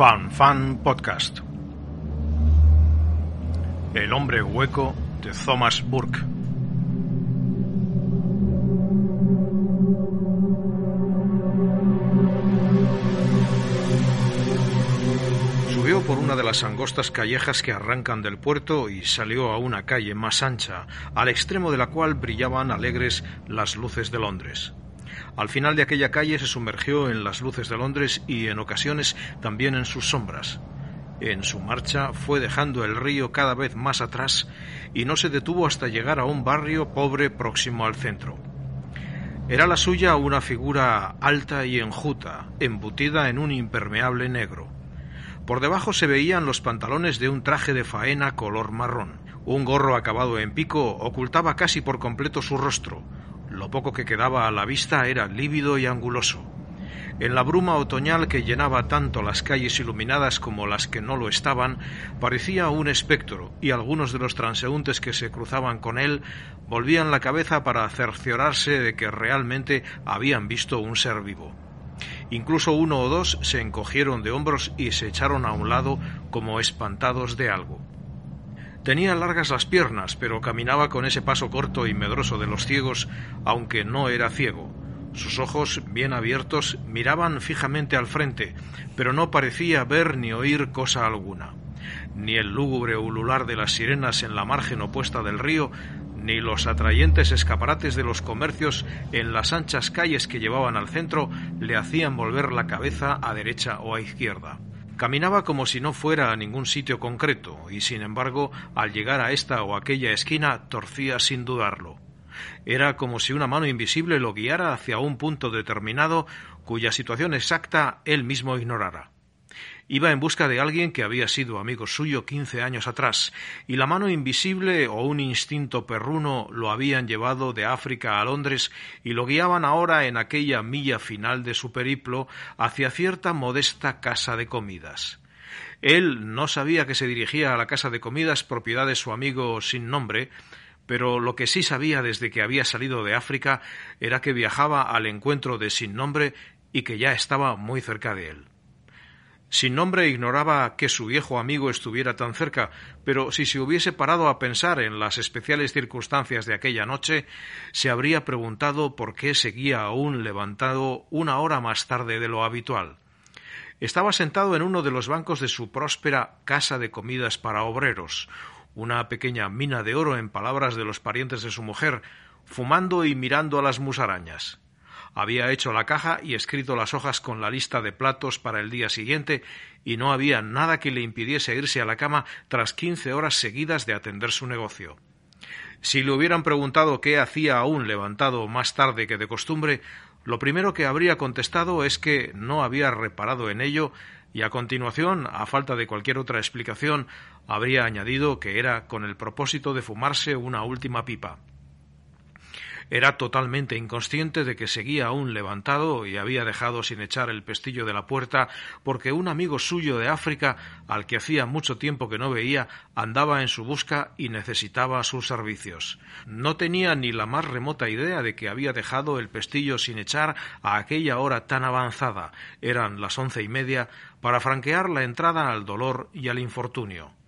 Fan Fan Podcast. El hombre hueco de Thomas Burke. Subió por una de las angostas callejas que arrancan del puerto y salió a una calle más ancha, al extremo de la cual brillaban alegres las luces de Londres. Al final de aquella calle se sumergió en las luces de Londres y en ocasiones también en sus sombras. En su marcha fue dejando el río cada vez más atrás y no se detuvo hasta llegar a un barrio pobre próximo al centro. Era la suya una figura alta y enjuta, embutida en un impermeable negro. Por debajo se veían los pantalones de un traje de faena color marrón. Un gorro acabado en pico ocultaba casi por completo su rostro, lo poco que quedaba a la vista era lívido y anguloso. En la bruma otoñal que llenaba tanto las calles iluminadas como las que no lo estaban, parecía un espectro, y algunos de los transeúntes que se cruzaban con él volvían la cabeza para cerciorarse de que realmente habían visto un ser vivo. Incluso uno o dos se encogieron de hombros y se echaron a un lado como espantados de algo. Tenía largas las piernas, pero caminaba con ese paso corto y medroso de los ciegos, aunque no era ciego. Sus ojos, bien abiertos, miraban fijamente al frente, pero no parecía ver ni oír cosa alguna. Ni el lúgubre ulular de las sirenas en la margen opuesta del río, ni los atrayentes escaparates de los comercios en las anchas calles que llevaban al centro le hacían volver la cabeza a derecha o a izquierda. Caminaba como si no fuera a ningún sitio concreto, y sin embargo, al llegar a esta o aquella esquina, torcía sin dudarlo. Era como si una mano invisible lo guiara hacia un punto determinado cuya situación exacta él mismo ignorara. Iba en busca de alguien que había sido amigo suyo quince años atrás, y la mano invisible o un instinto perruno lo habían llevado de África a Londres y lo guiaban ahora en aquella milla final de su periplo hacia cierta modesta casa de comidas. Él no sabía que se dirigía a la casa de comidas propiedad de su amigo sin nombre, pero lo que sí sabía desde que había salido de África era que viajaba al encuentro de sin nombre y que ya estaba muy cerca de él. Sin nombre ignoraba que su viejo amigo estuviera tan cerca, pero si se hubiese parado a pensar en las especiales circunstancias de aquella noche, se habría preguntado por qué seguía aún levantado una hora más tarde de lo habitual. Estaba sentado en uno de los bancos de su próspera casa de comidas para obreros, una pequeña mina de oro en palabras de los parientes de su mujer, fumando y mirando a las musarañas. Había hecho la caja y escrito las hojas con la lista de platos para el día siguiente, y no había nada que le impidiese irse a la cama tras quince horas seguidas de atender su negocio. Si le hubieran preguntado qué hacía aún levantado más tarde que de costumbre, lo primero que habría contestado es que no había reparado en ello y a continuación, a falta de cualquier otra explicación, habría añadido que era con el propósito de fumarse una última pipa. Era totalmente inconsciente de que seguía aún levantado y había dejado sin echar el pestillo de la puerta porque un amigo suyo de África, al que hacía mucho tiempo que no veía, andaba en su busca y necesitaba sus servicios. No tenía ni la más remota idea de que había dejado el pestillo sin echar a aquella hora tan avanzada eran las once y media para franquear la entrada al dolor y al infortunio.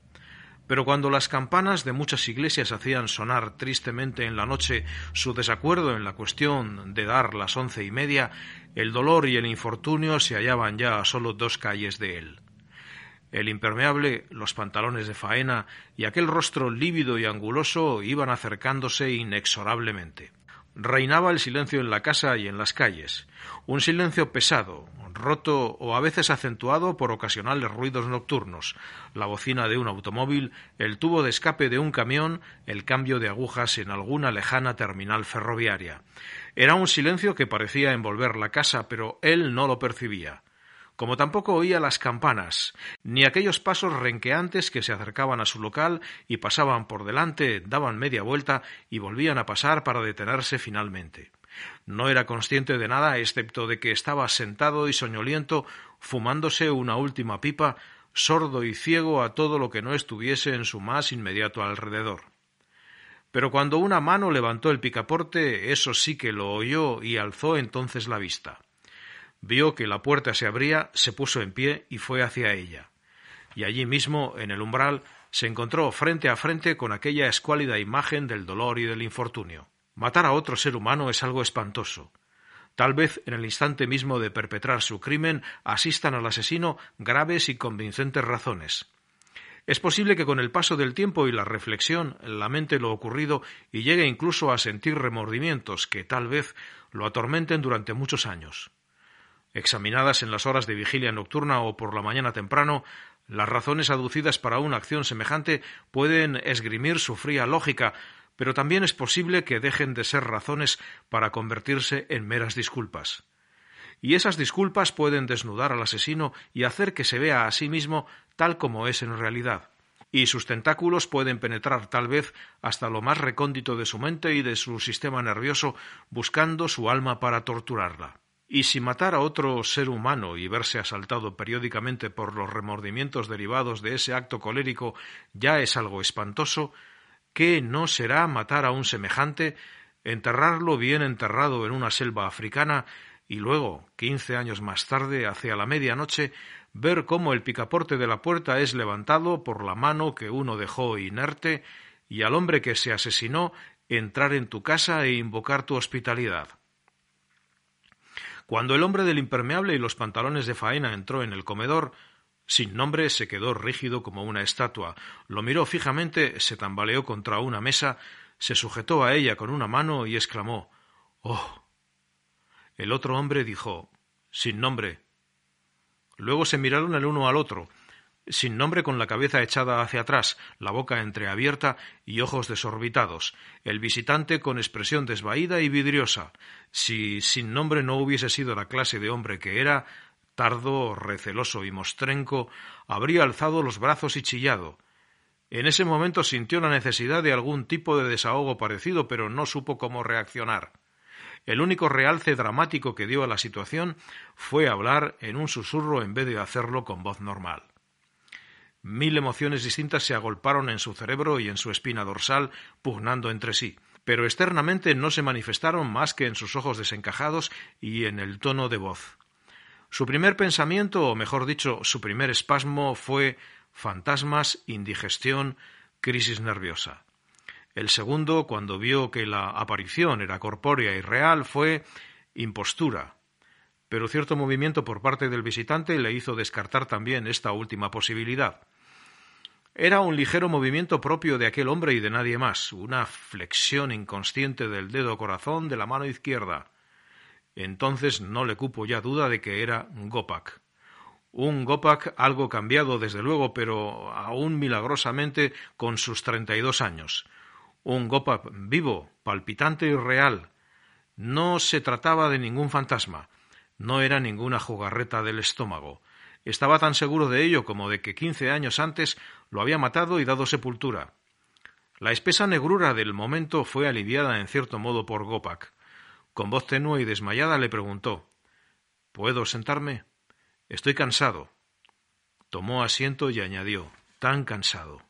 Pero cuando las campanas de muchas iglesias hacían sonar tristemente en la noche su desacuerdo en la cuestión de dar las once y media, el dolor y el infortunio se hallaban ya a solo dos calles de él. El impermeable, los pantalones de faena y aquel rostro lívido y anguloso iban acercándose inexorablemente. Reinaba el silencio en la casa y en las calles, un silencio pesado, roto o a veces acentuado por ocasionales ruidos nocturnos, la bocina de un automóvil, el tubo de escape de un camión, el cambio de agujas en alguna lejana terminal ferroviaria. Era un silencio que parecía envolver la casa, pero él no lo percibía como tampoco oía las campanas, ni aquellos pasos renqueantes que se acercaban a su local y pasaban por delante, daban media vuelta y volvían a pasar para detenerse finalmente. No era consciente de nada excepto de que estaba sentado y soñoliento, fumándose una última pipa, sordo y ciego a todo lo que no estuviese en su más inmediato alrededor. Pero cuando una mano levantó el picaporte, eso sí que lo oyó y alzó entonces la vista. Vio que la puerta se abría, se puso en pie y fue hacia ella. Y allí mismo, en el umbral, se encontró frente a frente con aquella escuálida imagen del dolor y del infortunio. Matar a otro ser humano es algo espantoso. Tal vez en el instante mismo de perpetrar su crimen asistan al asesino graves y convincentes razones. Es posible que con el paso del tiempo y la reflexión lamente lo ocurrido y llegue incluso a sentir remordimientos que tal vez lo atormenten durante muchos años. Examinadas en las horas de vigilia nocturna o por la mañana temprano, las razones aducidas para una acción semejante pueden esgrimir su fría lógica, pero también es posible que dejen de ser razones para convertirse en meras disculpas. Y esas disculpas pueden desnudar al asesino y hacer que se vea a sí mismo tal como es en realidad. Y sus tentáculos pueden penetrar tal vez hasta lo más recóndito de su mente y de su sistema nervioso, buscando su alma para torturarla. Y si matar a otro ser humano y verse asaltado periódicamente por los remordimientos derivados de ese acto colérico ya es algo espantoso, ¿qué no será matar a un semejante, enterrarlo bien enterrado en una selva africana y luego, quince años más tarde, hacia la medianoche, ver cómo el picaporte de la puerta es levantado por la mano que uno dejó inerte y al hombre que se asesinó entrar en tu casa e invocar tu hospitalidad? Cuando el hombre del impermeable y los pantalones de faena entró en el comedor, sin nombre se quedó rígido como una estatua, lo miró fijamente, se tambaleó contra una mesa, se sujetó a ella con una mano y exclamó Oh. El otro hombre dijo Sin nombre. Luego se miraron el uno al otro, sin nombre con la cabeza echada hacia atrás, la boca entreabierta y ojos desorbitados, el visitante con expresión desvaída y vidriosa. Si sin nombre no hubiese sido la clase de hombre que era, tardo, receloso y mostrenco, habría alzado los brazos y chillado. En ese momento sintió la necesidad de algún tipo de desahogo parecido, pero no supo cómo reaccionar. El único realce dramático que dio a la situación fue hablar en un susurro en vez de hacerlo con voz normal. Mil emociones distintas se agolparon en su cerebro y en su espina dorsal, pugnando entre sí, pero externamente no se manifestaron más que en sus ojos desencajados y en el tono de voz. Su primer pensamiento, o mejor dicho, su primer espasmo fue fantasmas, indigestión, crisis nerviosa. El segundo, cuando vio que la aparición era corpórea y real, fue impostura, pero cierto movimiento por parte del visitante le hizo descartar también esta última posibilidad. Era un ligero movimiento propio de aquel hombre y de nadie más, una flexión inconsciente del dedo corazón de la mano izquierda. Entonces no le cupo ya duda de que era Gopak. Un Gopak algo cambiado, desde luego, pero aún milagrosamente con sus treinta y dos años. Un Gopak vivo, palpitante y real. No se trataba de ningún fantasma, no era ninguna jugarreta del estómago. Estaba tan seguro de ello como de que quince años antes lo había matado y dado sepultura. La espesa negrura del momento fue aliviada en cierto modo por Gopak. Con voz tenue y desmayada le preguntó ¿Puedo sentarme? Estoy cansado. Tomó asiento y añadió tan cansado.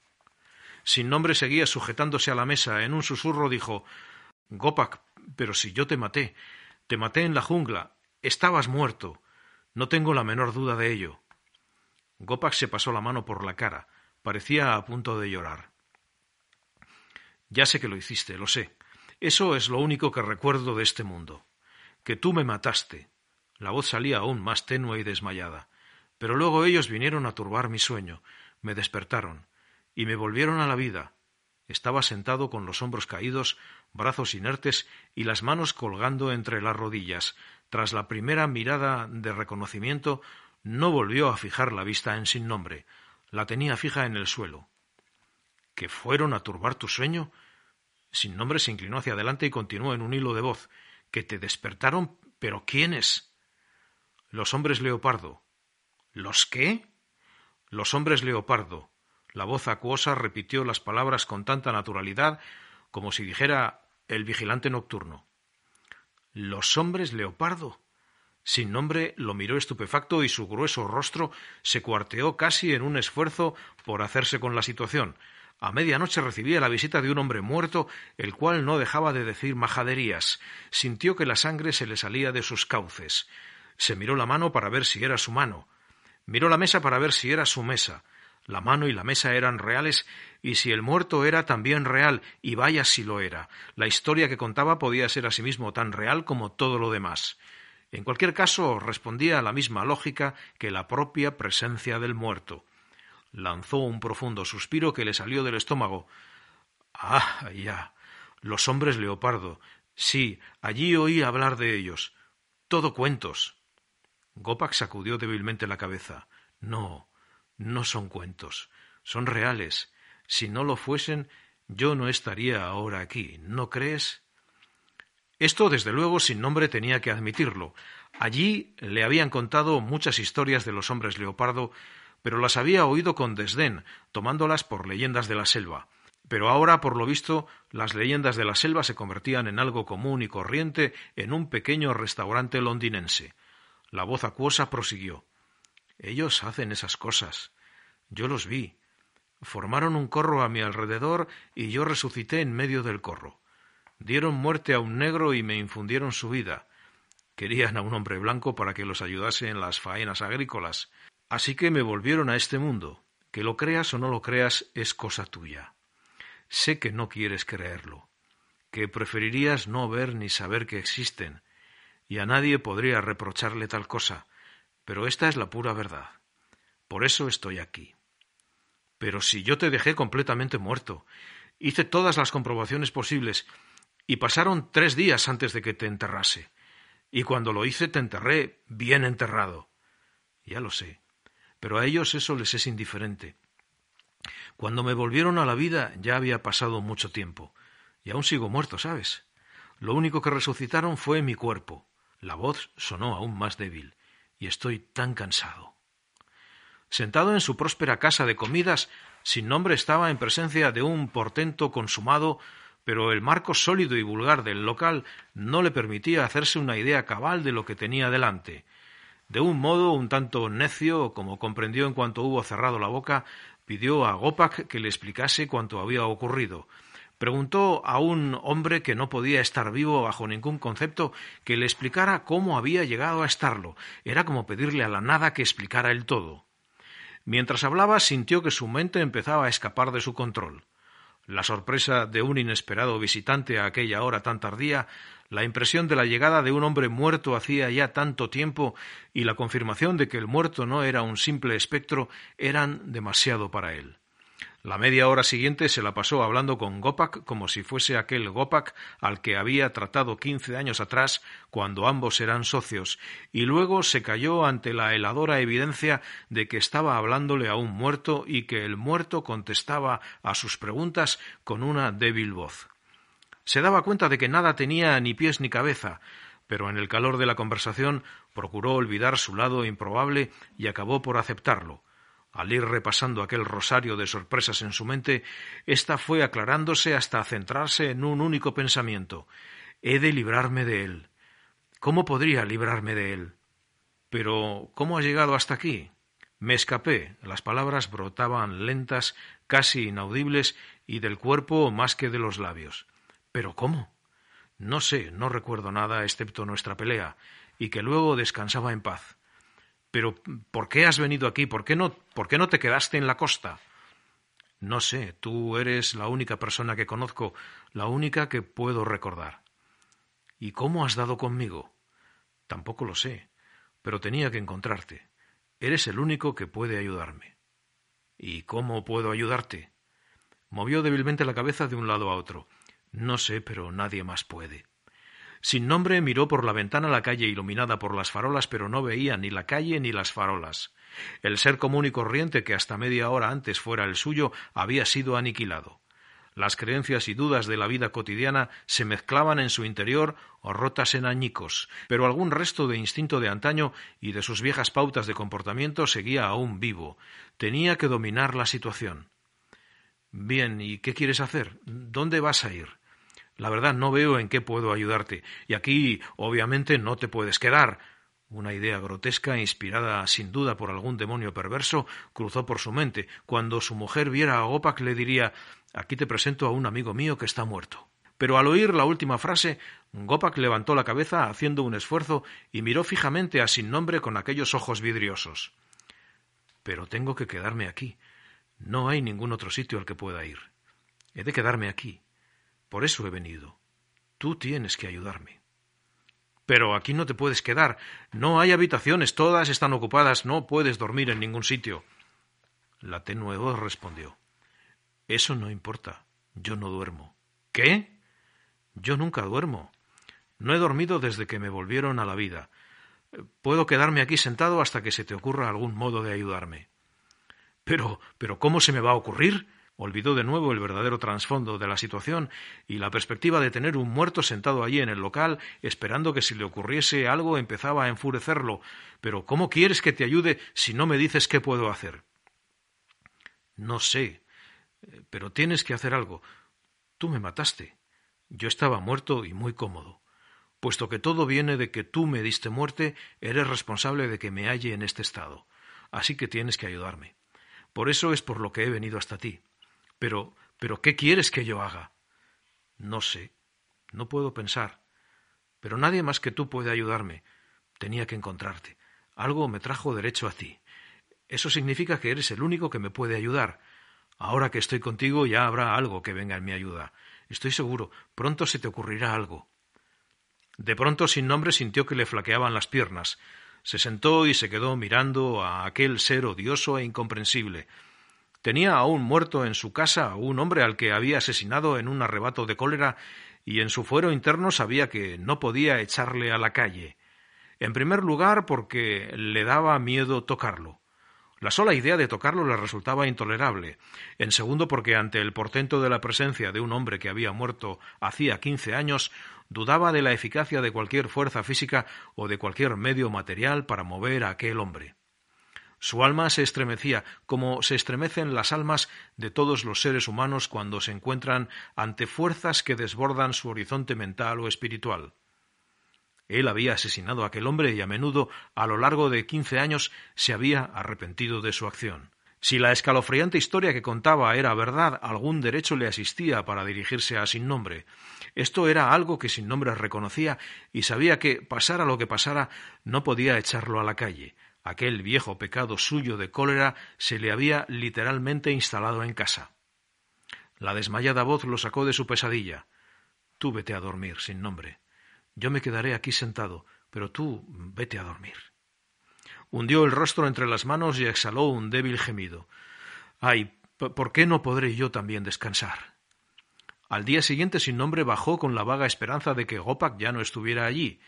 Sin nombre seguía sujetándose a la mesa. En un susurro dijo Gopak, pero si yo te maté, te maté en la jungla, estabas muerto. No tengo la menor duda de ello. Gopak se pasó la mano por la cara. Parecía a punto de llorar. Ya sé que lo hiciste, lo sé. Eso es lo único que recuerdo de este mundo. Que tú me mataste. La voz salía aún más tenue y desmayada. Pero luego ellos vinieron a turbar mi sueño, me despertaron, y me volvieron a la vida. Estaba sentado con los hombros caídos, brazos inertes y las manos colgando entre las rodillas. Tras la primera mirada de reconocimiento, no volvió a fijar la vista en sin nombre, la tenía fija en el suelo. ¿Que fueron a turbar tu sueño? Sin nombre se inclinó hacia adelante y continuó en un hilo de voz. ¿Que te despertaron? ¿Pero quiénes? Los hombres leopardo. ¿Los qué? Los hombres leopardo. La voz acuosa repitió las palabras con tanta naturalidad como si dijera el vigilante nocturno. ¿Los hombres leopardo? Sin nombre lo miró estupefacto y su grueso rostro se cuarteó casi en un esfuerzo por hacerse con la situación. A medianoche recibía la visita de un hombre muerto, el cual no dejaba de decir majaderías. Sintió que la sangre se le salía de sus cauces. Se miró la mano para ver si era su mano. Miró la mesa para ver si era su mesa. La mano y la mesa eran reales, y si el muerto era también real, y vaya si lo era. La historia que contaba podía ser asimismo tan real como todo lo demás. En cualquier caso, respondía a la misma lógica que la propia presencia del muerto. Lanzó un profundo suspiro que le salió del estómago. Ah, ya. Los hombres leopardo. Sí, allí oí hablar de ellos. Todo cuentos. Gopak sacudió débilmente la cabeza. No, no son cuentos, son reales. Si no lo fuesen, yo no estaría ahora aquí, ¿no crees? Esto, desde luego, sin nombre tenía que admitirlo. Allí le habían contado muchas historias de los hombres leopardo, pero las había oído con desdén, tomándolas por leyendas de la selva. Pero ahora, por lo visto, las leyendas de la selva se convertían en algo común y corriente en un pequeño restaurante londinense. La voz acuosa prosiguió. Ellos hacen esas cosas. Yo los vi. Formaron un corro a mi alrededor y yo resucité en medio del corro. Dieron muerte a un negro y me infundieron su vida. Querían a un hombre blanco para que los ayudase en las faenas agrícolas. Así que me volvieron a este mundo. Que lo creas o no lo creas es cosa tuya. Sé que no quieres creerlo, que preferirías no ver ni saber que existen, y a nadie podría reprocharle tal cosa, pero esta es la pura verdad. Por eso estoy aquí. Pero si yo te dejé completamente muerto, hice todas las comprobaciones posibles, y pasaron tres días antes de que te enterrase, y cuando lo hice te enterré bien enterrado. Ya lo sé, pero a ellos eso les es indiferente. Cuando me volvieron a la vida ya había pasado mucho tiempo, y aún sigo muerto, ¿sabes? Lo único que resucitaron fue mi cuerpo, la voz sonó aún más débil, y estoy tan cansado. Sentado en su próspera casa de comidas, sin nombre estaba en presencia de un portento consumado, pero el marco sólido y vulgar del local no le permitía hacerse una idea cabal de lo que tenía delante. De un modo un tanto necio, como comprendió en cuanto hubo cerrado la boca, pidió a Gopak que le explicase cuanto había ocurrido, Preguntó a un hombre que no podía estar vivo bajo ningún concepto que le explicara cómo había llegado a estarlo. Era como pedirle a la nada que explicara el todo. Mientras hablaba sintió que su mente empezaba a escapar de su control. La sorpresa de un inesperado visitante a aquella hora tan tardía, la impresión de la llegada de un hombre muerto hacía ya tanto tiempo y la confirmación de que el muerto no era un simple espectro eran demasiado para él. La media hora siguiente se la pasó hablando con Gopak como si fuese aquel Gopak al que había tratado quince años atrás cuando ambos eran socios, y luego se cayó ante la heladora evidencia de que estaba hablándole a un muerto y que el muerto contestaba a sus preguntas con una débil voz. Se daba cuenta de que nada tenía ni pies ni cabeza, pero en el calor de la conversación procuró olvidar su lado improbable y acabó por aceptarlo al ir repasando aquel rosario de sorpresas en su mente, ésta fue aclarándose hasta centrarse en un único pensamiento he de librarme de él. ¿Cómo podría librarme de él? Pero ¿cómo ha llegado hasta aquí? Me escapé. Las palabras brotaban lentas, casi inaudibles, y del cuerpo más que de los labios. ¿Pero cómo? No sé, no recuerdo nada excepto nuestra pelea, y que luego descansaba en paz. Pero ¿por qué has venido aquí? ¿Por qué no, por qué no te quedaste en la costa? No sé, tú eres la única persona que conozco, la única que puedo recordar. ¿Y cómo has dado conmigo? Tampoco lo sé, pero tenía que encontrarte. Eres el único que puede ayudarme. ¿Y cómo puedo ayudarte? Movió débilmente la cabeza de un lado a otro. No sé, pero nadie más puede. Sin nombre miró por la ventana la calle iluminada por las farolas, pero no veía ni la calle ni las farolas. El ser común y corriente que hasta media hora antes fuera el suyo había sido aniquilado. Las creencias y dudas de la vida cotidiana se mezclaban en su interior o rotas en añicos, pero algún resto de instinto de antaño y de sus viejas pautas de comportamiento seguía aún vivo. Tenía que dominar la situación. Bien, ¿y qué quieres hacer? ¿Dónde vas a ir? La verdad no veo en qué puedo ayudarte. Y aquí, obviamente, no te puedes quedar. Una idea grotesca, inspirada sin duda por algún demonio perverso, cruzó por su mente. Cuando su mujer viera a Gopak le diría Aquí te presento a un amigo mío que está muerto. pero al oír la última frase, Gopak levantó la cabeza haciendo un esfuerzo y miró fijamente a Sin Nombre con aquellos ojos vidriosos. Pero tengo que quedarme aquí. No hay ningún otro sitio al que pueda ir. He de quedarme aquí. Por eso he venido. Tú tienes que ayudarme. Pero aquí no te puedes quedar. No hay habitaciones, todas están ocupadas, no puedes dormir en ningún sitio. La tenue voz respondió. Eso no importa. Yo no duermo. ¿Qué? Yo nunca duermo. No he dormido desde que me volvieron a la vida. Puedo quedarme aquí sentado hasta que se te ocurra algún modo de ayudarme. Pero, pero, ¿cómo se me va a ocurrir? Olvidó de nuevo el verdadero trasfondo de la situación y la perspectiva de tener un muerto sentado allí en el local, esperando que si le ocurriese algo empezaba a enfurecerlo. Pero ¿cómo quieres que te ayude si no me dices qué puedo hacer? No sé, pero tienes que hacer algo. Tú me mataste. Yo estaba muerto y muy cómodo. Puesto que todo viene de que tú me diste muerte, eres responsable de que me halle en este estado. Así que tienes que ayudarme. Por eso es por lo que he venido hasta ti. Pero, pero, ¿qué quieres que yo haga? No sé. No puedo pensar. Pero nadie más que tú puede ayudarme. Tenía que encontrarte. Algo me trajo derecho a ti. Eso significa que eres el único que me puede ayudar. Ahora que estoy contigo ya habrá algo que venga en mi ayuda. Estoy seguro, pronto se te ocurrirá algo. De pronto sin nombre sintió que le flaqueaban las piernas. Se sentó y se quedó mirando a aquel ser odioso e incomprensible. Tenía aún muerto en su casa un hombre al que había asesinado en un arrebato de cólera y en su fuero interno sabía que no podía echarle a la calle. En primer lugar porque le daba miedo tocarlo. La sola idea de tocarlo le resultaba intolerable. En segundo, porque ante el portento de la presencia de un hombre que había muerto hacía quince años, dudaba de la eficacia de cualquier fuerza física o de cualquier medio material para mover a aquel hombre. Su alma se estremecía, como se estremecen las almas de todos los seres humanos cuando se encuentran ante fuerzas que desbordan su horizonte mental o espiritual. Él había asesinado a aquel hombre y a menudo, a lo largo de quince años, se había arrepentido de su acción. Si la escalofriante historia que contaba era verdad, algún derecho le asistía para dirigirse a Sin Nombre. Esto era algo que Sin Nombre reconocía y sabía que, pasara lo que pasara, no podía echarlo a la calle. Aquel viejo pecado suyo de cólera se le había literalmente instalado en casa. La desmayada voz lo sacó de su pesadilla. Tú vete a dormir, sin nombre. Yo me quedaré aquí sentado, pero tú vete a dormir. Hundió el rostro entre las manos y exhaló un débil gemido. Ay, ¿por qué no podré yo también descansar? Al día siguiente sin nombre bajó con la vaga esperanza de que Gopak ya no estuviera allí,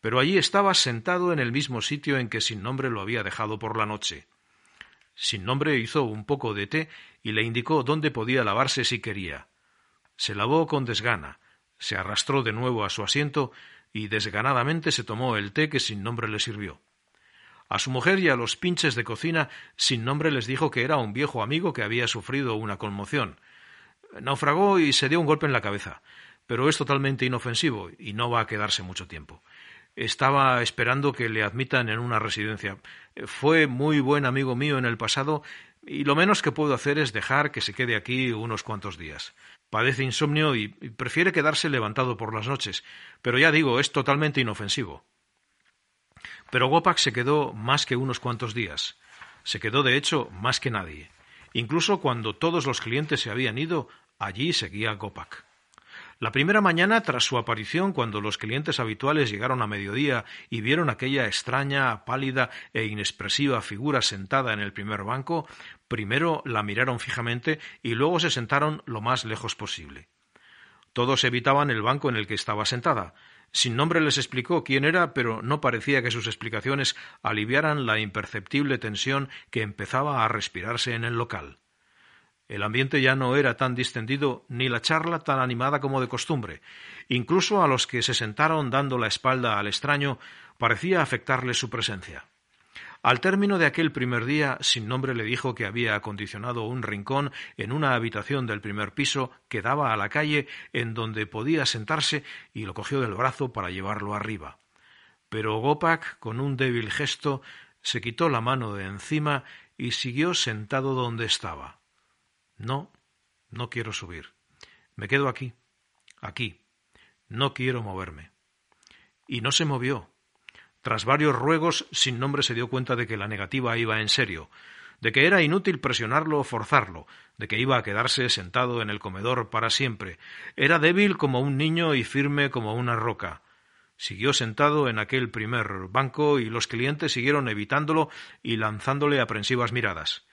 pero allí estaba sentado en el mismo sitio en que Sin Nombre lo había dejado por la noche. Sin Nombre hizo un poco de té y le indicó dónde podía lavarse si quería. Se lavó con desgana, se arrastró de nuevo a su asiento y desganadamente se tomó el té que Sin Nombre le sirvió. A su mujer y a los pinches de cocina Sin Nombre les dijo que era un viejo amigo que había sufrido una conmoción. Naufragó y se dio un golpe en la cabeza, pero es totalmente inofensivo y no va a quedarse mucho tiempo estaba esperando que le admitan en una residencia. Fue muy buen amigo mío en el pasado y lo menos que puedo hacer es dejar que se quede aquí unos cuantos días. Padece insomnio y prefiere quedarse levantado por las noches, pero ya digo, es totalmente inofensivo. Pero Gopak se quedó más que unos cuantos días. Se quedó, de hecho, más que nadie. Incluso cuando todos los clientes se habían ido, allí seguía Gopak. La primera mañana tras su aparición, cuando los clientes habituales llegaron a mediodía y vieron aquella extraña, pálida e inexpresiva figura sentada en el primer banco, primero la miraron fijamente y luego se sentaron lo más lejos posible. Todos evitaban el banco en el que estaba sentada. Sin nombre les explicó quién era, pero no parecía que sus explicaciones aliviaran la imperceptible tensión que empezaba a respirarse en el local. El ambiente ya no era tan distendido ni la charla tan animada como de costumbre. Incluso a los que se sentaron dando la espalda al extraño parecía afectarles su presencia. Al término de aquel primer día, sin nombre le dijo que había acondicionado un rincón en una habitación del primer piso que daba a la calle en donde podía sentarse y lo cogió del brazo para llevarlo arriba. Pero Gopak, con un débil gesto, se quitó la mano de encima y siguió sentado donde estaba. No, no quiero subir. Me quedo aquí. Aquí. No quiero moverme. Y no se movió. Tras varios ruegos, sin nombre se dio cuenta de que la negativa iba en serio, de que era inútil presionarlo o forzarlo, de que iba a quedarse sentado en el comedor para siempre. Era débil como un niño y firme como una roca. Siguió sentado en aquel primer banco y los clientes siguieron evitándolo y lanzándole aprensivas miradas.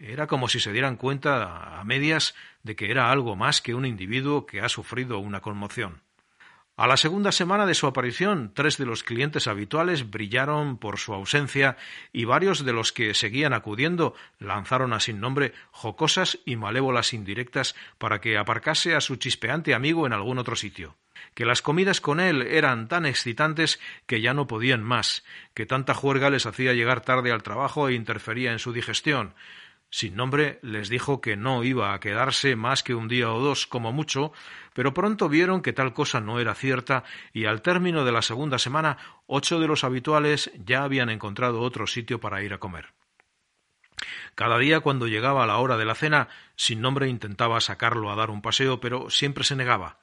Era como si se dieran cuenta a medias de que era algo más que un individuo que ha sufrido una conmoción. A la segunda semana de su aparición, tres de los clientes habituales brillaron por su ausencia y varios de los que seguían acudiendo lanzaron a sin nombre jocosas y malévolas indirectas para que aparcase a su chispeante amigo en algún otro sitio que las comidas con él eran tan excitantes que ya no podían más, que tanta juerga les hacía llegar tarde al trabajo e interfería en su digestión, sin nombre les dijo que no iba a quedarse más que un día o dos como mucho, pero pronto vieron que tal cosa no era cierta y al término de la segunda semana ocho de los habituales ya habían encontrado otro sitio para ir a comer. Cada día cuando llegaba la hora de la cena, sin nombre intentaba sacarlo a dar un paseo, pero siempre se negaba.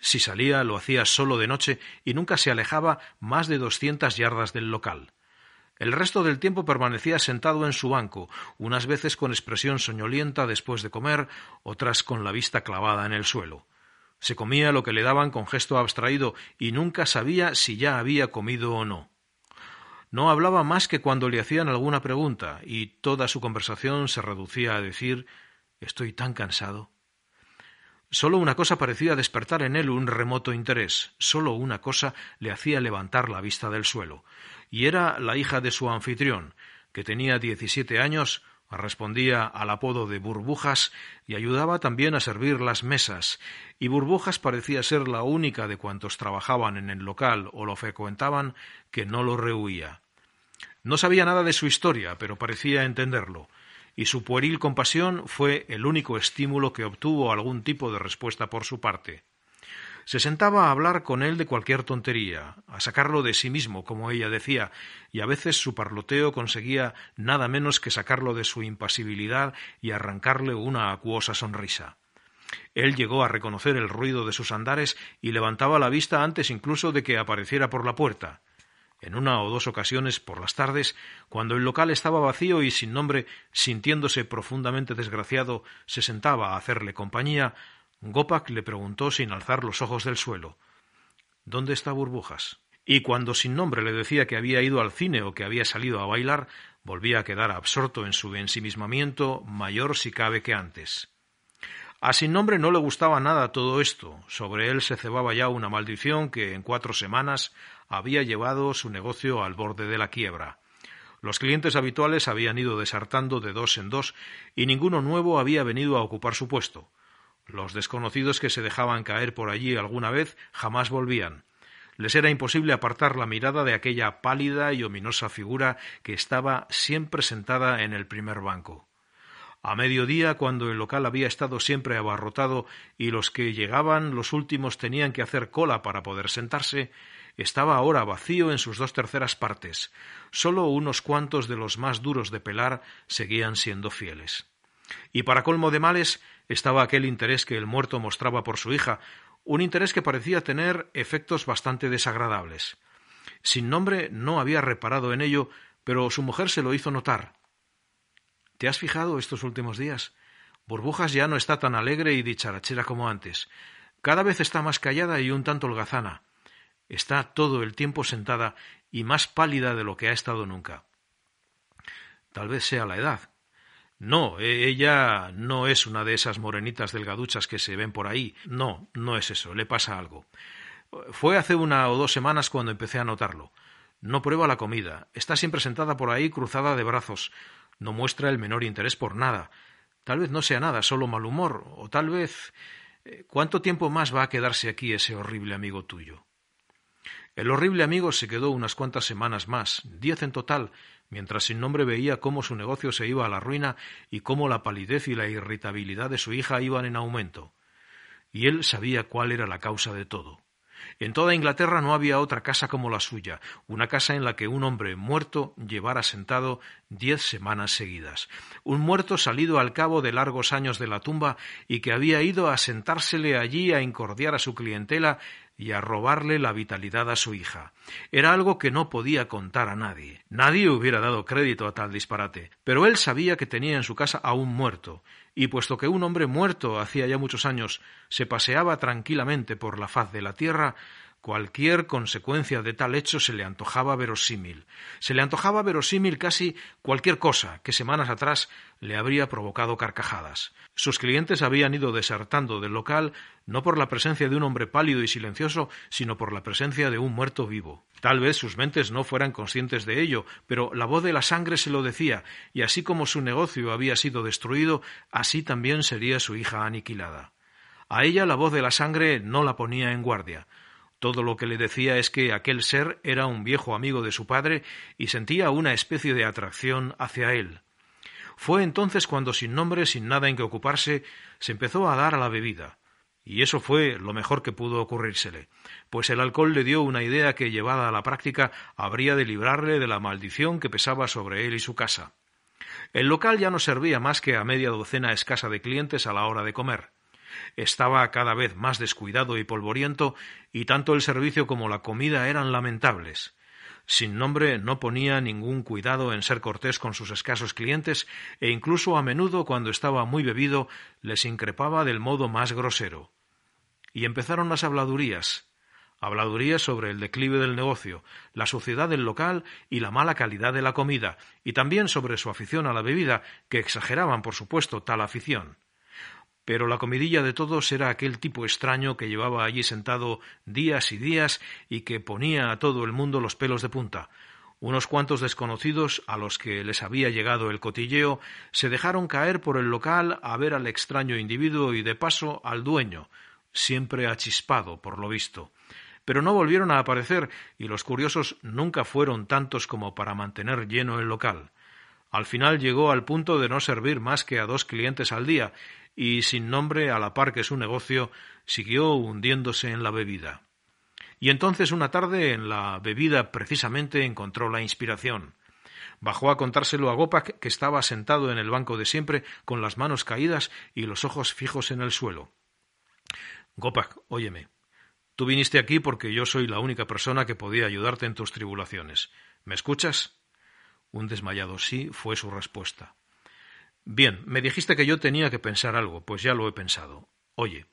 Si salía lo hacía solo de noche y nunca se alejaba más de doscientas yardas del local. El resto del tiempo permanecía sentado en su banco, unas veces con expresión soñolienta después de comer, otras con la vista clavada en el suelo. Se comía lo que le daban con gesto abstraído y nunca sabía si ya había comido o no. No hablaba más que cuando le hacían alguna pregunta, y toda su conversación se reducía a decir Estoy tan cansado. Solo una cosa parecía despertar en él un remoto interés, solo una cosa le hacía levantar la vista del suelo, y era la hija de su anfitrión, que tenía diecisiete años, respondía al apodo de Burbujas y ayudaba también a servir las mesas, y Burbujas parecía ser la única de cuantos trabajaban en el local o lo frecuentaban que no lo rehuía. No sabía nada de su historia, pero parecía entenderlo, y su pueril compasión fue el único estímulo que obtuvo algún tipo de respuesta por su parte. Se sentaba a hablar con él de cualquier tontería, a sacarlo de sí mismo, como ella decía, y a veces su parloteo conseguía nada menos que sacarlo de su impasibilidad y arrancarle una acuosa sonrisa. Él llegó a reconocer el ruido de sus andares y levantaba la vista antes incluso de que apareciera por la puerta. En una o dos ocasiones por las tardes, cuando el local estaba vacío y sin nombre, sintiéndose profundamente desgraciado, se sentaba a hacerle compañía, Gopak le preguntó sin alzar los ojos del suelo ¿Dónde está Burbujas? Y cuando sin nombre le decía que había ido al cine o que había salido a bailar, volvía a quedar absorto en su ensimismamiento mayor si cabe que antes. A sin nombre no le gustaba nada todo esto. Sobre él se cebaba ya una maldición que en cuatro semanas había llevado su negocio al borde de la quiebra. Los clientes habituales habían ido desartando de dos en dos y ninguno nuevo había venido a ocupar su puesto. Los desconocidos que se dejaban caer por allí alguna vez jamás volvían. Les era imposible apartar la mirada de aquella pálida y ominosa figura que estaba siempre sentada en el primer banco. A mediodía, cuando el local había estado siempre abarrotado y los que llegaban los últimos tenían que hacer cola para poder sentarse, estaba ahora vacío en sus dos terceras partes. Sólo unos cuantos de los más duros de pelar seguían siendo fieles. Y para colmo de males estaba aquel interés que el muerto mostraba por su hija, un interés que parecía tener efectos bastante desagradables. Sin nombre no había reparado en ello, pero su mujer se lo hizo notar. ¿Te has fijado estos últimos días? Burbujas ya no está tan alegre y dicharachera como antes. Cada vez está más callada y un tanto holgazana. Está todo el tiempo sentada y más pálida de lo que ha estado nunca. Tal vez sea la edad. No, e, ella no es una de esas morenitas delgaduchas que se ven por ahí. No, no es eso, le pasa algo. Fue hace una o dos semanas cuando empecé a notarlo. No prueba la comida, está siempre sentada por ahí cruzada de brazos, no muestra el menor interés por nada. Tal vez no sea nada, solo mal humor, o tal vez. Eh, ¿Cuánto tiempo más va a quedarse aquí ese horrible amigo tuyo? El horrible amigo se quedó unas cuantas semanas más, diez en total, mientras sin nombre veía cómo su negocio se iba a la ruina y cómo la palidez y la irritabilidad de su hija iban en aumento. Y él sabía cuál era la causa de todo. En toda Inglaterra no había otra casa como la suya, una casa en la que un hombre muerto llevara sentado diez semanas seguidas, un muerto salido al cabo de largos años de la tumba y que había ido a sentársele allí a incordiar a su clientela y a robarle la vitalidad a su hija. Era algo que no podía contar a nadie. Nadie hubiera dado crédito a tal disparate. Pero él sabía que tenía en su casa a un muerto, y puesto que un hombre muerto hacía ya muchos años se paseaba tranquilamente por la faz de la tierra, Cualquier consecuencia de tal hecho se le antojaba verosímil. Se le antojaba verosímil casi cualquier cosa que semanas atrás le habría provocado carcajadas. Sus clientes habían ido desertando del local no por la presencia de un hombre pálido y silencioso, sino por la presencia de un muerto vivo. Tal vez sus mentes no fueran conscientes de ello, pero la voz de la sangre se lo decía, y así como su negocio había sido destruido, así también sería su hija aniquilada. A ella la voz de la sangre no la ponía en guardia. Todo lo que le decía es que aquel ser era un viejo amigo de su padre y sentía una especie de atracción hacia él. Fue entonces cuando, sin nombre, sin nada en que ocuparse, se empezó a dar a la bebida. Y eso fue lo mejor que pudo ocurrírsele, pues el alcohol le dio una idea que, llevada a la práctica, habría de librarle de la maldición que pesaba sobre él y su casa. El local ya no servía más que a media docena escasa de clientes a la hora de comer estaba cada vez más descuidado y polvoriento, y tanto el servicio como la comida eran lamentables. Sin nombre no ponía ningún cuidado en ser cortés con sus escasos clientes, e incluso a menudo, cuando estaba muy bebido, les increpaba del modo más grosero. Y empezaron las habladurías, habladurías sobre el declive del negocio, la suciedad del local y la mala calidad de la comida, y también sobre su afición a la bebida, que exageraban, por supuesto, tal afición pero la comidilla de todos era aquel tipo extraño que llevaba allí sentado días y días y que ponía a todo el mundo los pelos de punta. Unos cuantos desconocidos, a los que les había llegado el cotilleo, se dejaron caer por el local a ver al extraño individuo y de paso al dueño, siempre achispado, por lo visto. Pero no volvieron a aparecer y los curiosos nunca fueron tantos como para mantener lleno el local. Al final llegó al punto de no servir más que a dos clientes al día, y sin nombre a la par que su negocio siguió hundiéndose en la bebida. Y entonces una tarde en la bebida precisamente encontró la inspiración. Bajó a contárselo a Gopak, que estaba sentado en el banco de siempre, con las manos caídas y los ojos fijos en el suelo. Gopak, óyeme. Tú viniste aquí porque yo soy la única persona que podía ayudarte en tus tribulaciones. ¿Me escuchas? Un desmayado sí fue su respuesta. Bien, me dijiste que yo tenía que pensar algo, pues ya lo he pensado. Oye,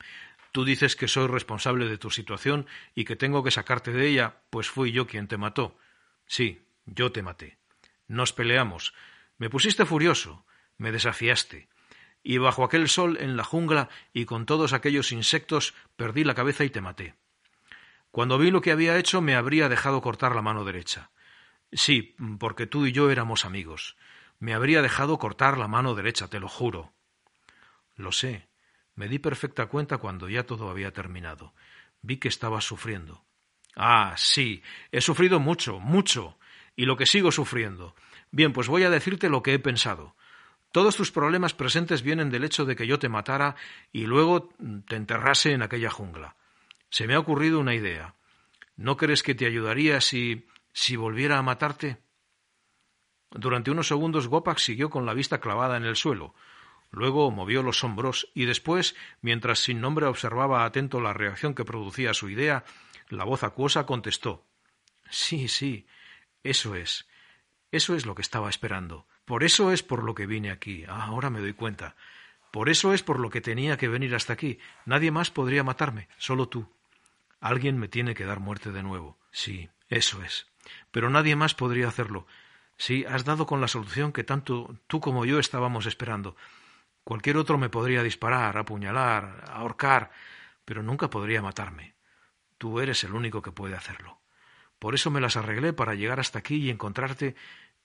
tú dices que soy responsable de tu situación y que tengo que sacarte de ella, pues fui yo quien te mató. Sí, yo te maté. Nos peleamos. Me pusiste furioso, me desafiaste. Y bajo aquel sol en la jungla y con todos aquellos insectos perdí la cabeza y te maté. Cuando vi lo que había hecho me habría dejado cortar la mano derecha. Sí, porque tú y yo éramos amigos. Me habría dejado cortar la mano derecha, te lo juro. Lo sé. Me di perfecta cuenta cuando ya todo había terminado. Vi que estabas sufriendo. Ah, sí. He sufrido mucho, mucho. Y lo que sigo sufriendo. Bien, pues voy a decirte lo que he pensado. Todos tus problemas presentes vienen del hecho de que yo te matara y luego te enterrase en aquella jungla. Se me ha ocurrido una idea. ¿No crees que te ayudaría si si volviera a matarte? Durante unos segundos Gopak siguió con la vista clavada en el suelo. Luego movió los hombros y después, mientras sin nombre observaba atento la reacción que producía su idea, la voz acuosa contestó Sí, sí, eso es. Eso es lo que estaba esperando. Por eso es por lo que vine aquí. Ah, ahora me doy cuenta. Por eso es por lo que tenía que venir hasta aquí. Nadie más podría matarme, solo tú. Alguien me tiene que dar muerte de nuevo. Sí, eso es. Pero nadie más podría hacerlo. Sí, has dado con la solución que tanto tú como yo estábamos esperando. Cualquier otro me podría disparar, apuñalar, ahorcar, pero nunca podría matarme. Tú eres el único que puede hacerlo. Por eso me las arreglé para llegar hasta aquí y encontrarte.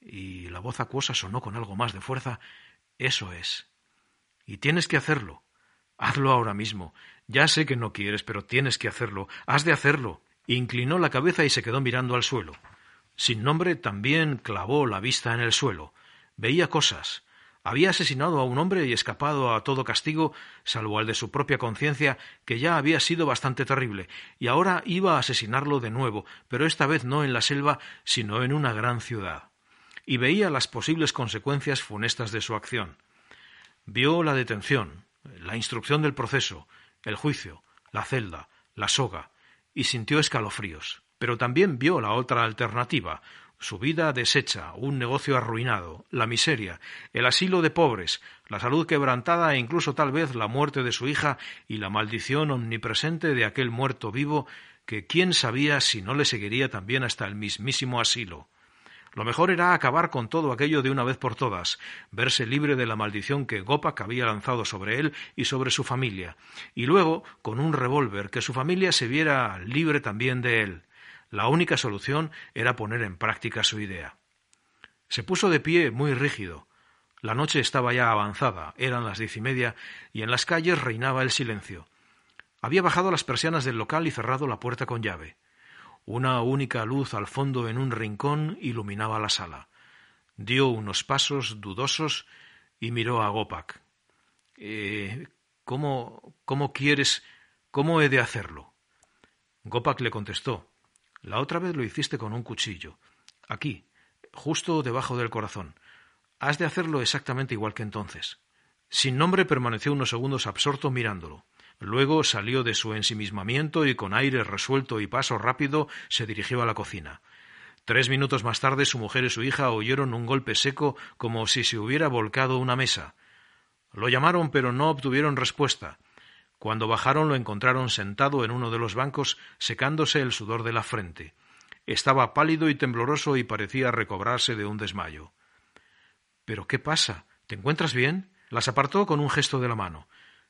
Y la voz acuosa sonó con algo más de fuerza. Eso es. Y tienes que hacerlo. Hazlo ahora mismo. Ya sé que no quieres, pero tienes que hacerlo. Has de hacerlo. Inclinó la cabeza y se quedó mirando al suelo. Sin nombre también clavó la vista en el suelo. Veía cosas. Había asesinado a un hombre y escapado a todo castigo, salvo al de su propia conciencia, que ya había sido bastante terrible, y ahora iba a asesinarlo de nuevo, pero esta vez no en la selva, sino en una gran ciudad. Y veía las posibles consecuencias funestas de su acción. Vio la detención, la instrucción del proceso, el juicio, la celda, la soga, y sintió escalofríos. Pero también vio la otra alternativa, su vida deshecha, un negocio arruinado, la miseria, el asilo de pobres, la salud quebrantada e incluso tal vez la muerte de su hija y la maldición omnipresente de aquel muerto vivo que quién sabía si no le seguiría también hasta el mismísimo asilo. Lo mejor era acabar con todo aquello de una vez por todas, verse libre de la maldición que Gopak había lanzado sobre él y sobre su familia, y luego, con un revólver, que su familia se viera libre también de él. La única solución era poner en práctica su idea. Se puso de pie muy rígido. La noche estaba ya avanzada, eran las diez y media, y en las calles reinaba el silencio. Había bajado las persianas del local y cerrado la puerta con llave. Una única luz al fondo en un rincón iluminaba la sala. Dio unos pasos dudosos y miró a Gopak. Eh, ¿Cómo cómo quieres cómo he de hacerlo? Gopak le contestó la otra vez lo hiciste con un cuchillo. Aquí, justo debajo del corazón. Has de hacerlo exactamente igual que entonces. Sin nombre permaneció unos segundos absorto mirándolo. Luego salió de su ensimismamiento y con aire resuelto y paso rápido se dirigió a la cocina. Tres minutos más tarde su mujer y su hija oyeron un golpe seco como si se hubiera volcado una mesa. Lo llamaron pero no obtuvieron respuesta. Cuando bajaron lo encontraron sentado en uno de los bancos secándose el sudor de la frente. Estaba pálido y tembloroso y parecía recobrarse de un desmayo. ¿Pero qué pasa? ¿Te encuentras bien? Las apartó con un gesto de la mano.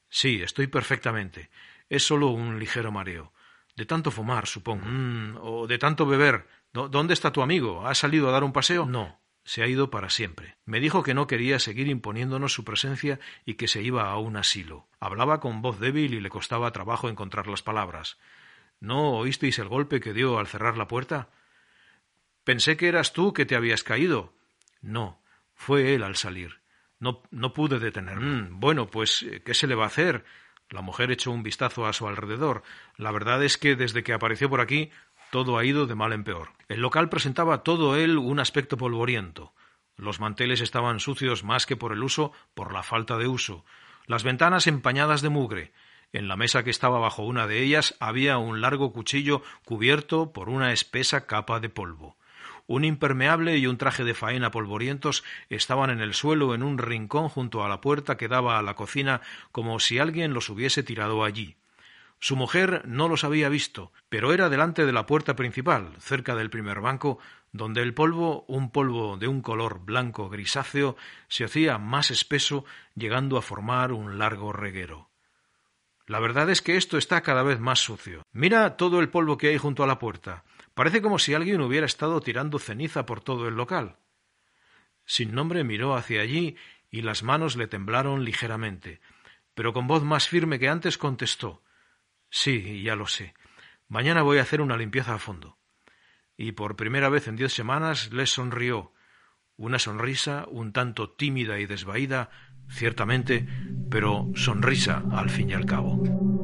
Sí, estoy perfectamente. Es solo un ligero mareo. De tanto fumar, supongo. Mm, o de tanto beber. ¿Dónde está tu amigo? ¿Ha salido a dar un paseo? No se ha ido para siempre. Me dijo que no quería seguir imponiéndonos su presencia y que se iba a un asilo. Hablaba con voz débil y le costaba trabajo encontrar las palabras. ¿No oísteis el golpe que dio al cerrar la puerta? Pensé que eras tú que te habías caído. No, fue él al salir. No, no pude detenerme. Mm, bueno, pues, ¿qué se le va a hacer? La mujer echó un vistazo a su alrededor. La verdad es que desde que apareció por aquí todo ha ido de mal en peor. El local presentaba todo él un aspecto polvoriento. Los manteles estaban sucios más que por el uso, por la falta de uso. Las ventanas empañadas de mugre. En la mesa que estaba bajo una de ellas había un largo cuchillo cubierto por una espesa capa de polvo. Un impermeable y un traje de faena polvorientos estaban en el suelo en un rincón junto a la puerta que daba a la cocina como si alguien los hubiese tirado allí. Su mujer no los había visto, pero era delante de la puerta principal, cerca del primer banco, donde el polvo, un polvo de un color blanco grisáceo, se hacía más espeso, llegando a formar un largo reguero. La verdad es que esto está cada vez más sucio. Mira todo el polvo que hay junto a la puerta. Parece como si alguien hubiera estado tirando ceniza por todo el local. Sin nombre miró hacia allí y las manos le temblaron ligeramente, pero con voz más firme que antes contestó Sí, ya lo sé. Mañana voy a hacer una limpieza a fondo. Y por primera vez en diez semanas les sonrió. Una sonrisa un tanto tímida y desvaída, ciertamente, pero sonrisa al fin y al cabo.